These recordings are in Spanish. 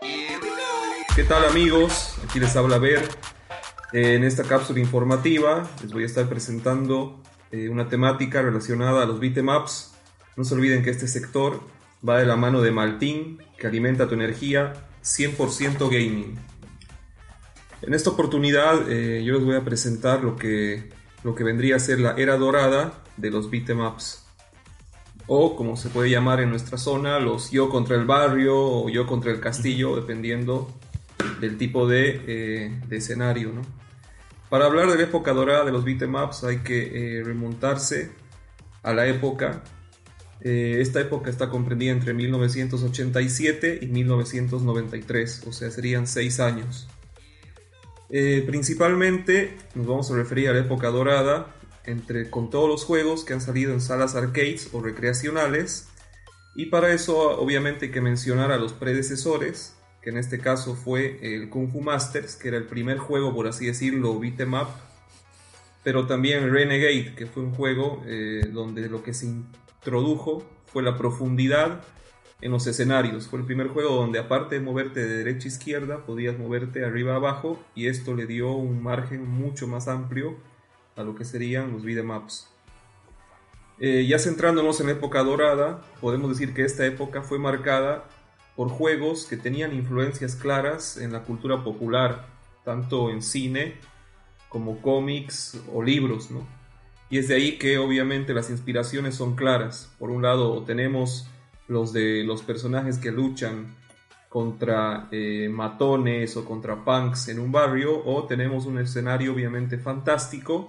¿Qué tal amigos? Aquí les habla Ver. En esta cápsula informativa les voy a estar presentando eh, una temática relacionada a los beatemaps. No se olviden que este sector va de la mano de Maltín, que alimenta tu energía 100% gaming. En esta oportunidad eh, yo les voy a presentar lo que, lo que vendría a ser la era dorada de los beatemaps. O como se puede llamar en nuestra zona, los yo contra el barrio o yo contra el castillo, dependiendo del tipo de, eh, escenario. Para hablar de la época dorada de los beatemaps hay que eh, remontarse a la época. Eh, esta época está comprendida entre 1987 y 1993, o sea, serían seis años. principalmente nos vamos a referir a la época dorada entre, con todos los juegos que han salido en salas arcades o recreacionales. Y para eso obviamente hay que mencionar a los predecesores, que en este caso fue el Kung Fu Masters, que era el primer juego, por así decirlo, beat'em up, pero también Renegade, que fue un juego eh, donde lo que se introdujo fue la profundidad en los escenarios. Fue el primer juego donde aparte de moverte de derecha a izquierda, podías moverte arriba a abajo y esto le dio un margen mucho más amplio a lo que serían los beatemaps. Eh, ya centrándonos en la época dorada, podemos decir que esta época fue marcada por juegos que tenían influencias claras en la cultura popular, tanto en cine como cómics o libros, ¿no? Y es de ahí que obviamente las inspiraciones son claras. Por un lado tenemos los de los personajes que luchan contra eh, matones o contra punks en un barrio, o tenemos un escenario obviamente fantástico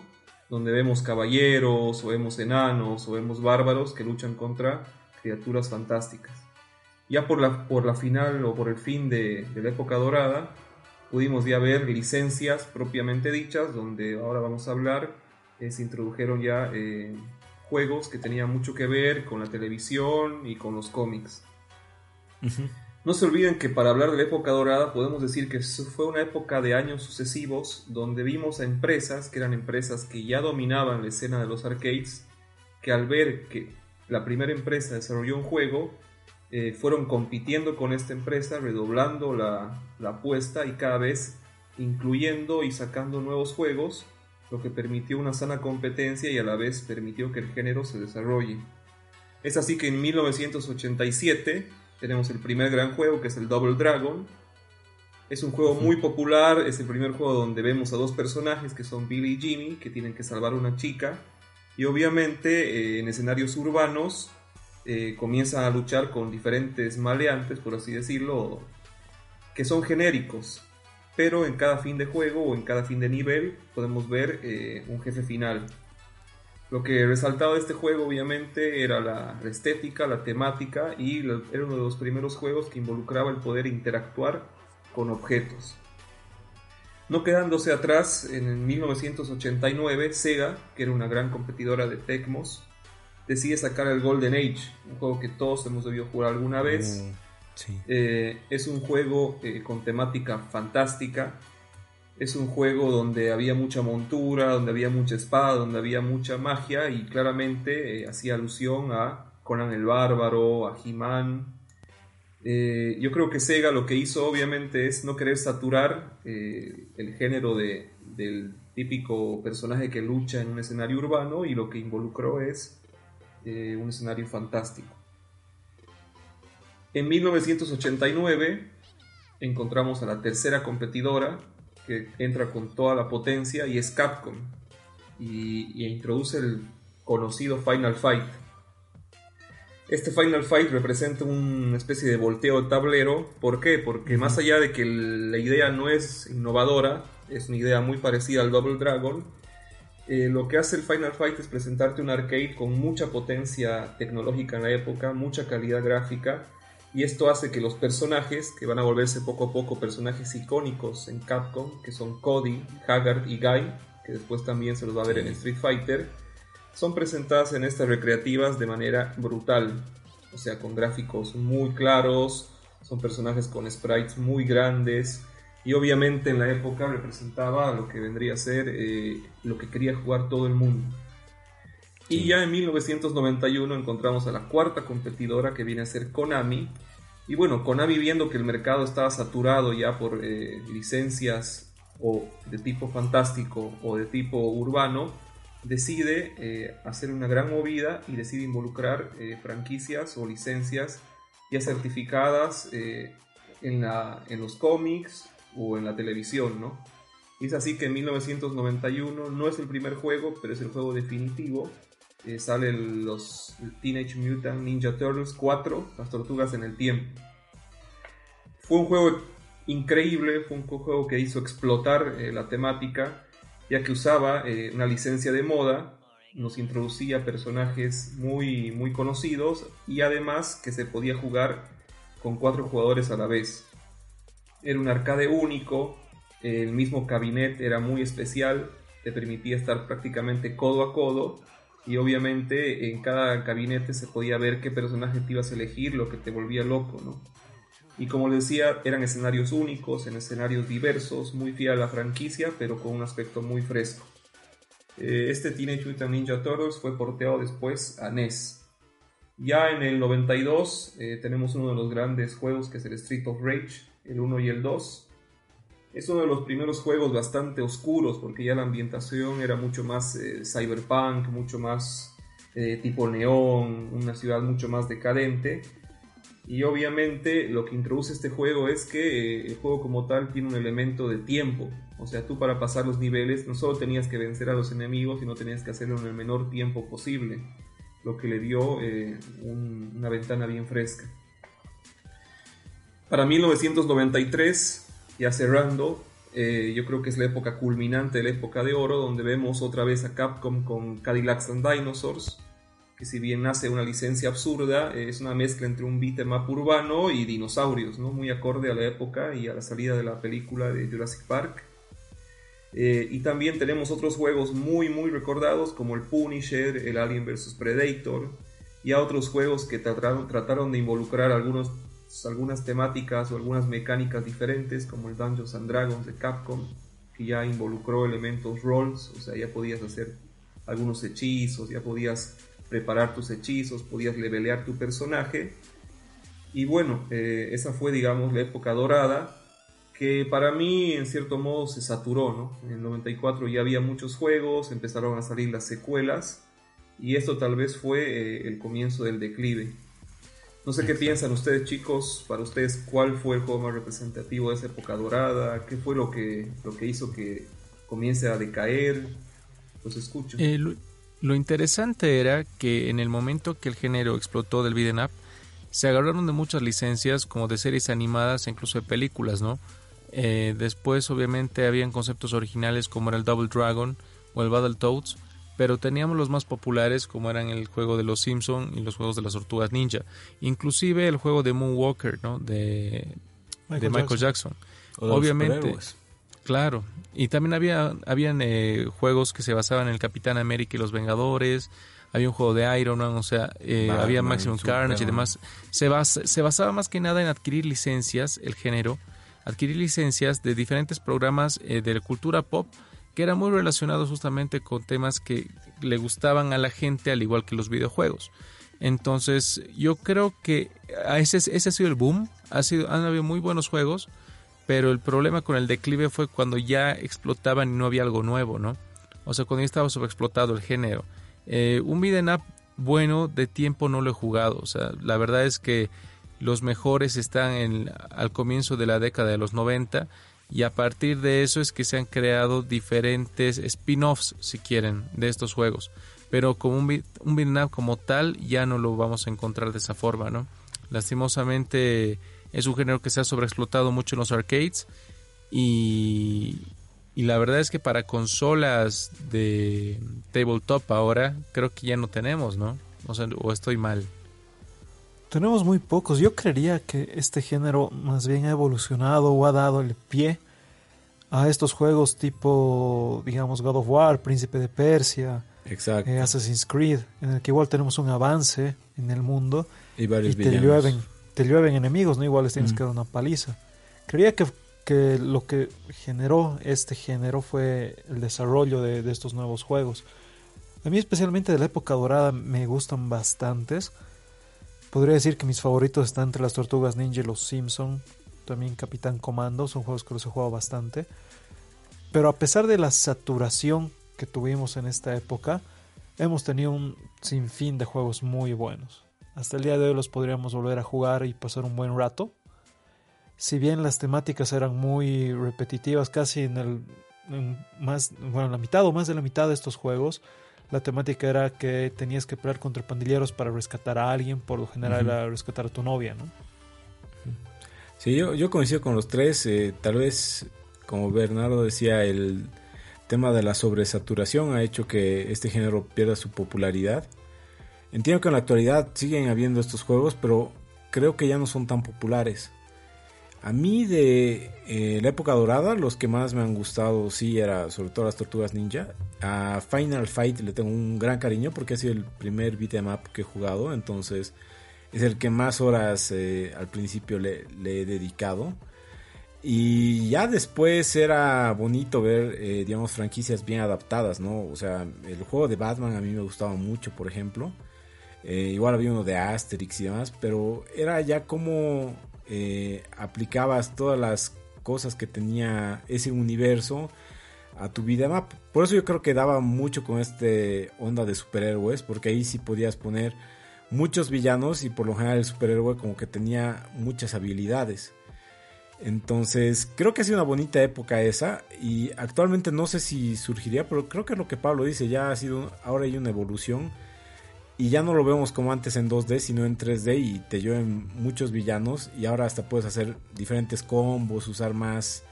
donde vemos caballeros, o vemos enanos, o vemos bárbaros que luchan contra criaturas fantásticas. Ya por la, por la final o por el fin de, la época dorada, pudimos ya ver licencias propiamente dichas, donde ahora vamos a hablar, eh, se introdujeron ya eh, juegos que tenían mucho que ver con la televisión y con los cómics. No se olviden que para hablar de la época dorada podemos decir que fue una época de años sucesivos donde vimos a empresas que eran empresas que ya dominaban la escena de los arcades, que al ver que la primera empresa desarrolló un juego, eh, fueron compitiendo con esta empresa, redoblando la, apuesta y cada vez incluyendo y sacando nuevos juegos, lo que permitió una sana competencia y a la vez permitió que el género se desarrolle. Es así que en 1987 tenemos el primer gran juego que es el Double Dragon. Es un juego muy popular, es el primer juego donde vemos a dos personajes que son Billy y Jimmy, que tienen que salvar a una chica. Y obviamente eh, en escenarios urbanos eh, comienzan a luchar con diferentes maleantes, por así decirlo, que son genéricos. Pero en cada fin de juego o en cada fin de nivel podemos ver eh, un jefe final. Lo que resaltaba de este juego obviamente era la estética, la temática y era uno de los primeros juegos que involucraba el poder interactuar con objetos. No quedándose atrás, en 1989 Sega, que era una gran competidora de Tecmos, decide sacar el Golden Age, un juego que todos hemos debido jugar alguna vez. Mm, eh, es un juego eh, con temática fantástica. Es un juego donde había mucha montura, donde había mucha espada, donde había mucha magia y claramente eh, hacía alusión a Conan el Bárbaro, a He-Man. yo creo que Sega lo que hizo obviamente es no querer saturar el género del típico personaje que lucha en un escenario urbano y lo que involucró es eh, un escenario fantástico. En 1989 encontramos a la tercera competidora que entra con toda la potencia y es Capcom y, introduce el conocido Final Fight. Este Final Fight representa una especie de volteo de tablero. ¿Por qué? Porque más allá de que la idea no es innovadora, es una idea muy parecida al Double Dragon, eh, lo que hace el Final Fight es presentarte un arcade con mucha potencia tecnológica en la época, mucha calidad gráfica, y esto hace que los personajes, que van a volverse poco a poco personajes icónicos en Capcom, que son Cody, Haggard y Guy, que después también se los va a ver en Street Fighter, son presentadas en estas recreativas de manera brutal, o sea, con gráficos muy claros, son personajes con sprites muy grandes, y obviamente en la época representaba lo que vendría a ser eh, lo que quería jugar todo el mundo. Y ya en 1991 encontramos a la cuarta competidora que viene a ser Konami Y bueno, Konami viendo que el mercado estaba saturado ya por eh, licencias o de tipo fantástico o de tipo urbano, decide eh, hacer una gran movida y decide involucrar eh, franquicias o licencias ya certificadas en, la, en los cómics o en la televisión, ¿no? Y es así que en 1991 no es el primer juego, pero es el juego definitivo. Eh, salen los Teenage Mutant Ninja Turtles 4, las tortugas en el tiempo. Fue un juego increíble, fue un juego que hizo explotar eh, la temática, ya que usaba eh, una licencia de moda, nos introducía personajes muy, muy conocidos y además que se podía jugar con cuatro jugadores a la vez. Era un arcade único, el mismo cabinet era muy especial, te permitía estar prácticamente codo a codo y obviamente en cada gabinete se podía ver qué personaje te ibas a elegir, lo que te volvía loco, ¿no? Y como les decía, eran escenarios únicos, en escenarios diversos, muy fiel a la franquicia, pero con un aspecto muy fresco. Eh, este Teenage Mutant Ninja Turtles fue porteado después a NES. Ya en el 92 eh, tenemos uno de los grandes juegos que es el Street of Rage, el 1 y el 2 es uno de los primeros juegos bastante oscuros porque ya la ambientación era mucho más eh, cyberpunk, mucho más eh, tipo neón, una ciudad mucho más decadente. Y obviamente lo que introduce este juego es que eh, el juego como tal tiene un elemento de tiempo. O sea, tú para pasar los niveles no solo tenías que vencer a los enemigos, sino tenías que hacerlo en el menor tiempo posible. Lo que le dio una ventana bien fresca. Para 1993 ya cerrando, eh, yo creo que es la época culminante, la época de oro, donde vemos otra vez a Capcom con Cadillacs and Dinosaurs, que si bien nace una licencia absurda, es una mezcla entre un beat'em urbano y dinosaurios, ¿no? muy acorde a la época y a la salida de la película de Jurassic Park. Eh, y también tenemos otros juegos muy muy recordados como el Punisher, el Alien vs Predator y a otros juegos que trataron, trataron de involucrar algunos algunas temáticas o algunas mecánicas diferentes, como el Dungeons and Dragons de Capcom, que ya involucró elementos rolls, o sea, ya podías hacer algunos hechizos, ya podías preparar tus hechizos, podías levelear tu personaje. Y bueno, eh, esa fue, digamos, la época dorada, que para mí en cierto modo se saturó, ¿no? En el 94 ya había muchos juegos, empezaron a salir las secuelas, y esto tal vez fue eh, el comienzo del declive. No sé qué piensan ustedes, chicos. Para ustedes, ¿cuál fue el juego más representativo de esa época dorada? ¿Qué fue lo que, lo que hizo que comience a decaer? Los escucho. Eh, lo, interesante era que en el momento que el género explotó del beat'em up, se agarraron de muchas licencias, como de series animadas e incluso de películas, ¿no? Eh, después, obviamente, habían conceptos originales como era el Double Dragon o el Battletoads pero teníamos los más populares como eran el juego de los Simpson y los juegos de las tortugas ninja, inclusive el juego de Moonwalker, ¿no? De Michael, Jackson. Obviamente. Claro, y también había habían eh, juegos que se basaban en el Capitán América y los Vengadores, había un juego de Iron Man, o sea, eh, había Maximum Carnage y demás. Se, se basaba más que nada en adquirir licencias, el género, adquirir licencias de diferentes programas eh, de cultura pop que era muy relacionado justamente con temas que le gustaban a la gente al igual que los videojuegos. Entonces yo creo que ese, ese ha sido el boom, ha sido, han habido muy buenos juegos, pero el problema con el declive fue cuando ya explotaban y no había algo nuevo, ¿no? O sea, cuando ya estaba sobreexplotado el género. Eh, un beat'em up bueno de tiempo no lo he jugado, o sea, la verdad es que los mejores están en, al comienzo de la década de los 90 y a partir de eso es que se han creado diferentes spin-offs, si quieren, de estos juegos. Pero como un, un como tal ya no lo vamos a encontrar de esa forma, ¿no? Lastimosamente es un género que se ha sobreexplotado mucho en los arcades y, y la verdad es que para consolas de tabletop ahora creo que ya no tenemos, ¿no? O, sea, o estoy mal. Tenemos muy pocos. Yo creería que este género más bien ha evolucionado o ha dado el pie a estos juegos tipo, digamos, God of War, Príncipe de Persia, eh, Assassin's Creed, en el que igual tenemos un avance en el mundo y, te llueven, te llueven enemigos, ¿no? Igual les tienes que dar una paliza. Creía que, que, lo que generó este género fue el desarrollo de, de estos nuevos juegos. A mí especialmente de la época dorada me gustan bastantes Podría decir que mis favoritos están entre las Tortugas Ninja y los Simpson. También Capitán Comando, son juegos que los he jugado bastante. Pero a pesar de la saturación que tuvimos en esta época, hemos tenido un sinfín de juegos muy buenos. Hasta el día de hoy los podríamos volver a jugar y pasar un buen rato. Si bien las temáticas eran muy repetitivas, casi en el más, bueno, la mitad o más de la mitad de estos juegos, la temática era que tenías que pelear contra pandilleros para rescatar a alguien, por lo general era rescatar a tu novia, ¿no? Sí, yo, yo coincido con los tres, eh, tal vez, como Bernardo decía, el tema de la sobresaturación ha hecho que este género pierda su popularidad. Entiendo que en la actualidad siguen habiendo estos juegos, pero creo que ya no son tan populares. A mí de eh, la época dorada, los que más me han gustado, sí, era sobre todo las Tortugas Ninja. A Final Fight le tengo un gran cariño porque ha sido el primer beat'em up que he jugado, entonces es el que más horas eh, al principio le, he dedicado. Y ya después era bonito ver, eh, digamos, franquicias bien adaptadas, ¿no? O sea, el juego de Batman a mí me gustaba mucho, por ejemplo. igual había uno de Asterix y demás, pero era ya como eh, aplicabas todas las cosas que tenía ese universo a tu vida Por eso yo creo que daba mucho con este onda de superhéroes, porque ahí sí podías poner muchos villanos y por lo general el superhéroe como que tenía muchas habilidades. Entonces, creo que ha sido una bonita época esa y actualmente no sé si surgiría, pero creo que lo que Pablo dice ya ha sido, ahora hay una evolución y ya no lo vemos como antes en 2D, sino en 3D y te llevan muchos villanos y ahora hasta puedes hacer diferentes combos, usar más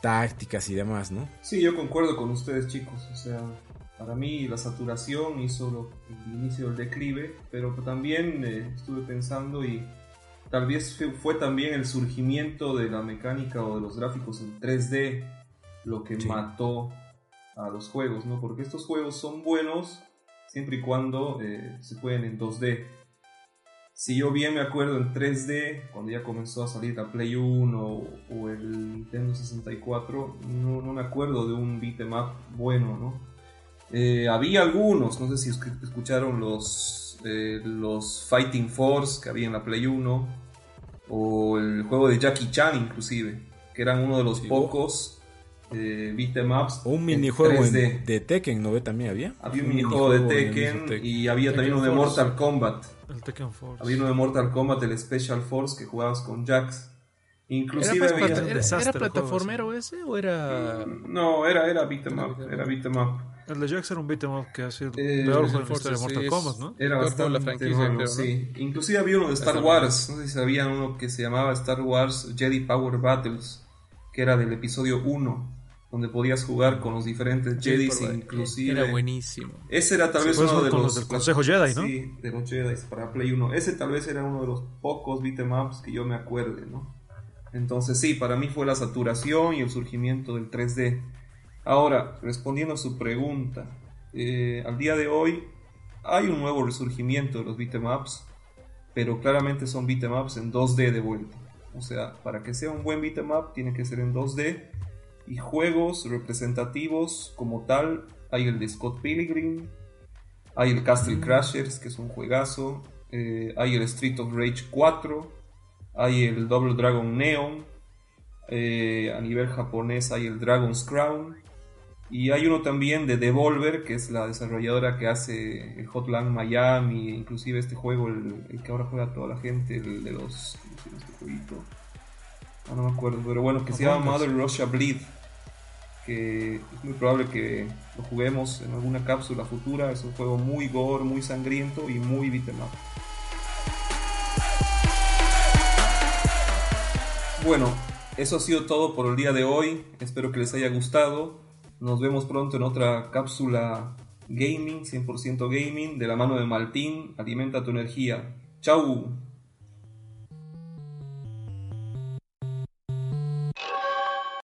tácticas y demás, ¿no? Sí, yo concuerdo con ustedes chicos, o sea, para mí la saturación hizo el inicio del declive, pero también eh, estuve pensando y tal vez fue, también el surgimiento de la mecánica o de los gráficos en 3D lo que mató a los juegos, ¿no? Porque estos juegos son buenos siempre y cuando eh, se pueden en 2D. Si yo bien me acuerdo en 3D, cuando ya comenzó a salir la Play 1 o, el Nintendo 64, no, me acuerdo de un beat'em bueno, ¿no? Eh, había algunos, no sé si escucharon los, eh, los Fighting Force que había en la Play 1, o el juego de Jackie Chan inclusive, que eran uno de los pocos eh, beat'em Un minijuego de Tekken, ¿no ve? También había. Había un minijuego de Tekken, y había también uno de Mortal Kombat. El Tekken Force. Había uno de Mortal Kombat, el Special Force, que jugabas con Jax. Inclusive ¿Era, había... ¿Era, plataformero ese o era...? Mm, no, era, era beat'em up, era beat'em up. El de Jax era un beat'em up que ha sido eh, peor con la historia de Mortal Kombat, ¿no? Era bastante la franquicia, sí. Inclusive había uno de Star Wars, no sé si sabían uno que se llamaba Star Wars Jedi Power Battles, que era del episodio 1 donde podías jugar con los diferentes Jedi inclusive. Era buenísimo. Ese era tal vez uno de los, del Consejo Jedi, ¿no? Sí, de los Jedi para Play 1. Ese tal vez era uno de los pocos beat'em ups que yo me acuerde, ¿no? Entonces sí, para mí fue la saturación y el surgimiento del 3D. Ahora, respondiendo a su pregunta, eh, al día de hoy hay un nuevo resurgimiento de los beat'em ups, pero claramente son beat'em ups en 2D de vuelta. O sea, para que sea un buen beat'em up tiene que ser en 2D y juegos representativos como tal, hay el de Scott Pilgrim, hay el Castle mm. Crashers, que es un juegazo, eh, hay el Street of Rage 4, hay el Double Dragon Neon, eh, a nivel japonés hay el Dragon's Crown, y hay uno también de Devolver, que es la desarrolladora que hace el Hotline Miami, inclusive este juego, el, que ahora juega toda la gente, el de los... Este ah, no me acuerdo, pero bueno, que se llama Mother Russia Bleed que es muy probable que lo juguemos en alguna cápsula futura. Es un juego muy gore, muy sangriento y muy beat'em Bueno, eso ha sido todo por el día de hoy. Espero que les haya gustado. Nos vemos pronto en otra cápsula gaming, 100% gaming, de la mano de Maltín. Alimenta tu energía. ¡Chao!